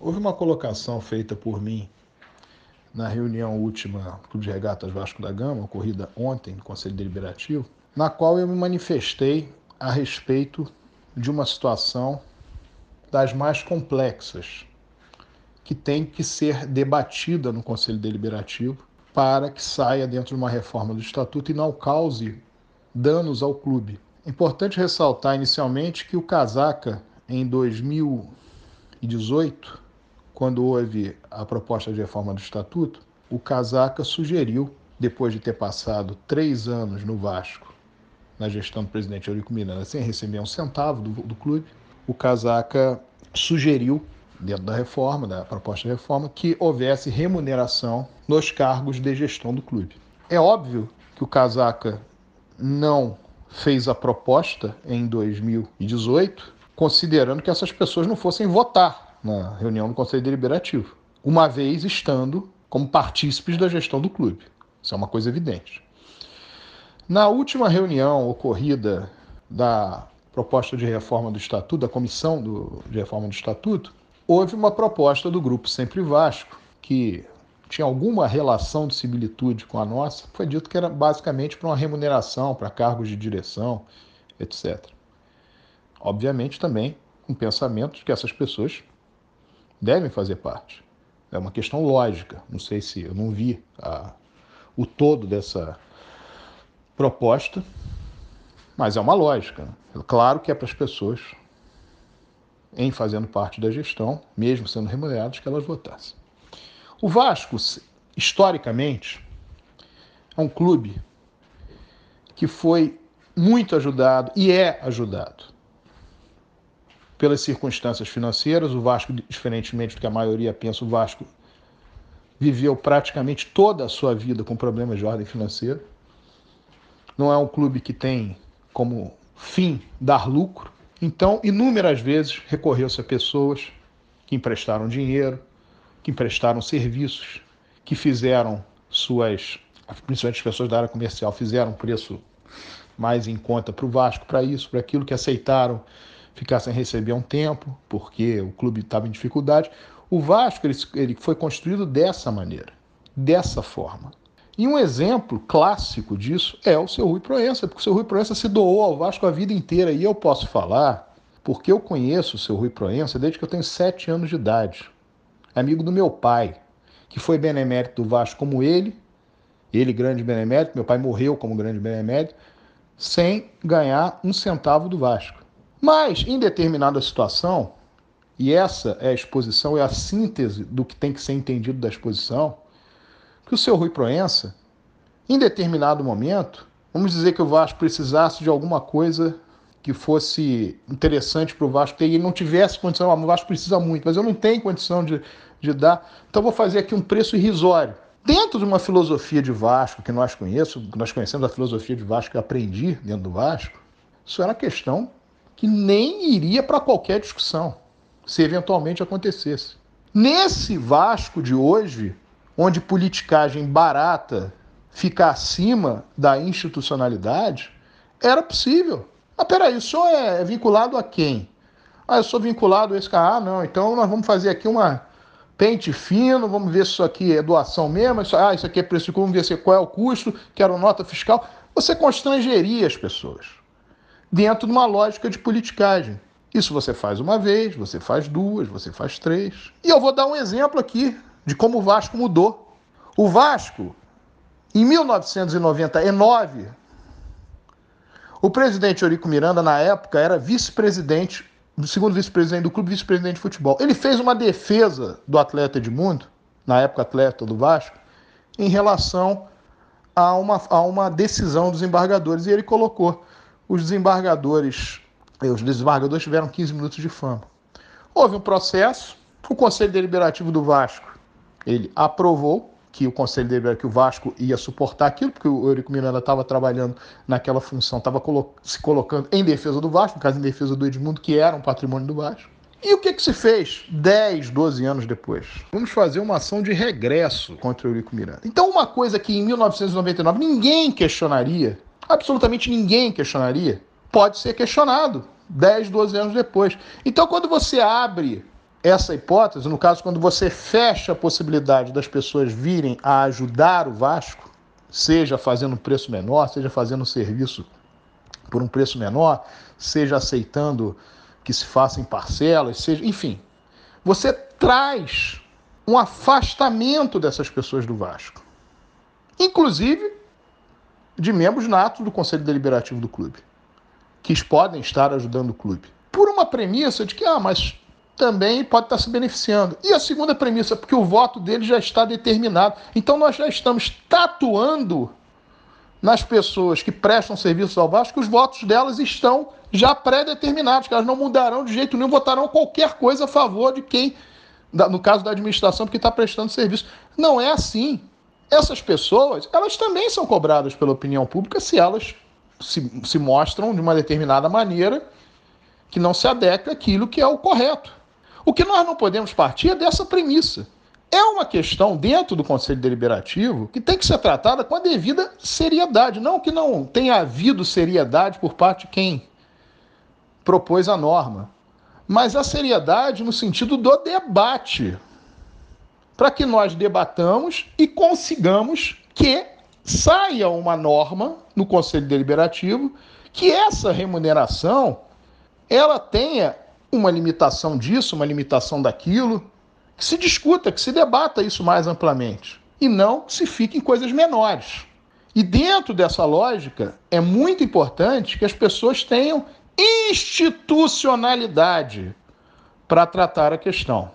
Houve uma colocação feita por mim na reunião última do de Regatas Vasco da Gama, ocorrida ontem no Conselho Deliberativo, na qual eu me manifestei a respeito de uma situação das mais complexas que tem que ser debatida no Conselho Deliberativo para que saia dentro de uma reforma do Estatuto e não cause danos ao clube. Importante ressaltar inicialmente que o Casaca, em 2018, quando houve a proposta de reforma do Estatuto, o Casaca sugeriu, depois de ter passado três anos no Vasco, na gestão do presidente Eurico Miranda, sem receber um centavo do, do clube, o Casaca sugeriu, dentro da reforma, da proposta de reforma, que houvesse remuneração nos cargos de gestão do clube. É óbvio que o Casaca não fez a proposta em 2018, considerando que essas pessoas não fossem votar na reunião do Conselho Deliberativo, uma vez estando como partícipes da gestão do clube. Isso é uma coisa evidente. Na última reunião ocorrida da proposta de reforma do Estatuto, da comissão do, de reforma do Estatuto, houve uma proposta do grupo Sempre Vasco, que tinha alguma relação de similitude com a nossa, foi dito que era basicamente para uma remuneração, para cargos de direção, etc. Obviamente também com um pensamento de que essas pessoas devem fazer parte. É uma questão lógica. Não sei se eu não vi a, o todo dessa proposta, mas é uma lógica. É claro que é para as pessoas, em fazendo parte da gestão, mesmo sendo remuneradas, que elas votassem. O Vasco, historicamente, é um clube que foi muito ajudado e é ajudado pelas circunstâncias financeiras. O Vasco, diferentemente do que a maioria pensa, o Vasco viveu praticamente toda a sua vida com problemas de ordem financeira. Não é um clube que tem como fim dar lucro. Então, inúmeras vezes recorreu-se a pessoas que emprestaram dinheiro, que emprestaram serviços, que fizeram suas, principalmente as pessoas da área comercial, fizeram preço mais em conta para o Vasco, para isso, para aquilo, que aceitaram ficar sem receber um tempo, porque o clube estava em dificuldade. O Vasco ele, ele foi construído dessa maneira, dessa forma. E um exemplo clássico disso é o seu Rui Proença, porque o seu Rui Proença se doou ao Vasco a vida inteira. E eu posso falar, porque eu conheço o seu Rui Proença desde que eu tenho sete anos de idade. Amigo do meu pai, que foi benemérito do Vasco como ele, ele grande benemérito, meu pai morreu como grande benemérito, sem ganhar um centavo do Vasco. Mas, em determinada situação, e essa é a exposição, é a síntese do que tem que ser entendido da exposição, que o seu Rui Proença, em determinado momento, vamos dizer que o Vasco precisasse de alguma coisa que fosse interessante para o Vasco ter e não tivesse condição, ah, o Vasco precisa muito, mas eu não tenho condição de, de dar, então vou fazer aqui um preço irrisório. Dentro de uma filosofia de Vasco que nós conhecemos, nós conhecemos a filosofia de Vasco que eu aprendi dentro do Vasco, isso era questão que nem iria para qualquer discussão, se eventualmente acontecesse. Nesse Vasco de hoje, onde politicagem barata fica acima da institucionalidade, era possível. Ah, peraí, o senhor é vinculado a quem? Ah, eu sou vinculado a esse cara. Ah, não, então nós vamos fazer aqui uma pente fino, vamos ver se isso aqui é doação mesmo, isso, ah, isso aqui é preço de vamos ver qual é o custo, quero nota fiscal. Você constrangeria as pessoas dentro de uma lógica de politicagem. Isso você faz uma vez, você faz duas, você faz três. E eu vou dar um exemplo aqui de como o Vasco mudou. O Vasco, em 1999, o presidente Eurico Miranda, na época, era vice-presidente, segundo vice-presidente do clube, vice-presidente de futebol. Ele fez uma defesa do atleta Edmundo, na época atleta do Vasco, em relação a uma, a uma decisão dos embargadores. E ele colocou os desembargadores, eh, os desembargadores tiveram 15 minutos de fama. Houve um processo, o Conselho Deliberativo do Vasco, ele aprovou que o Conselho Deliberativo, que o Vasco ia suportar aquilo, porque o Eurico Miranda estava trabalhando naquela função, estava colo se colocando em defesa do Vasco, no caso em defesa do Edmundo, que era um patrimônio do Vasco. E o que, que se fez 10, 12 anos depois? Vamos fazer uma ação de regresso contra o Eurico Miranda. Então, uma coisa que em 1999 ninguém questionaria absolutamente ninguém questionaria, pode ser questionado 10, 12 anos depois. Então, quando você abre essa hipótese, no caso, quando você fecha a possibilidade das pessoas virem a ajudar o Vasco, seja fazendo um preço menor, seja fazendo um serviço por um preço menor, seja aceitando que se faça em parcelas, seja, enfim, você traz um afastamento dessas pessoas do Vasco, inclusive de membros natos do Conselho Deliberativo do clube, que podem estar ajudando o clube, por uma premissa de que, ah, mas também pode estar se beneficiando. E a segunda premissa, porque o voto dele já está determinado. Então nós já estamos tatuando nas pessoas que prestam serviço ao Vasco que os votos delas estão já pré-determinados, que elas não mudarão de jeito nenhum, votarão qualquer coisa a favor de quem, no caso da administração, porque está prestando serviço. Não é assim. Essas pessoas, elas também são cobradas pela opinião pública se elas se, se mostram de uma determinada maneira que não se adequa àquilo que é o correto. O que nós não podemos partir é dessa premissa. É uma questão dentro do Conselho Deliberativo que tem que ser tratada com a devida seriedade. Não que não tenha havido seriedade por parte de quem propôs a norma, mas a seriedade no sentido do debate, para que nós debatamos e consigamos que saia uma norma no Conselho Deliberativo que essa remuneração ela tenha uma limitação disso, uma limitação daquilo, que se discuta, que se debata isso mais amplamente e não que se fique em coisas menores. E dentro dessa lógica, é muito importante que as pessoas tenham institucionalidade para tratar a questão.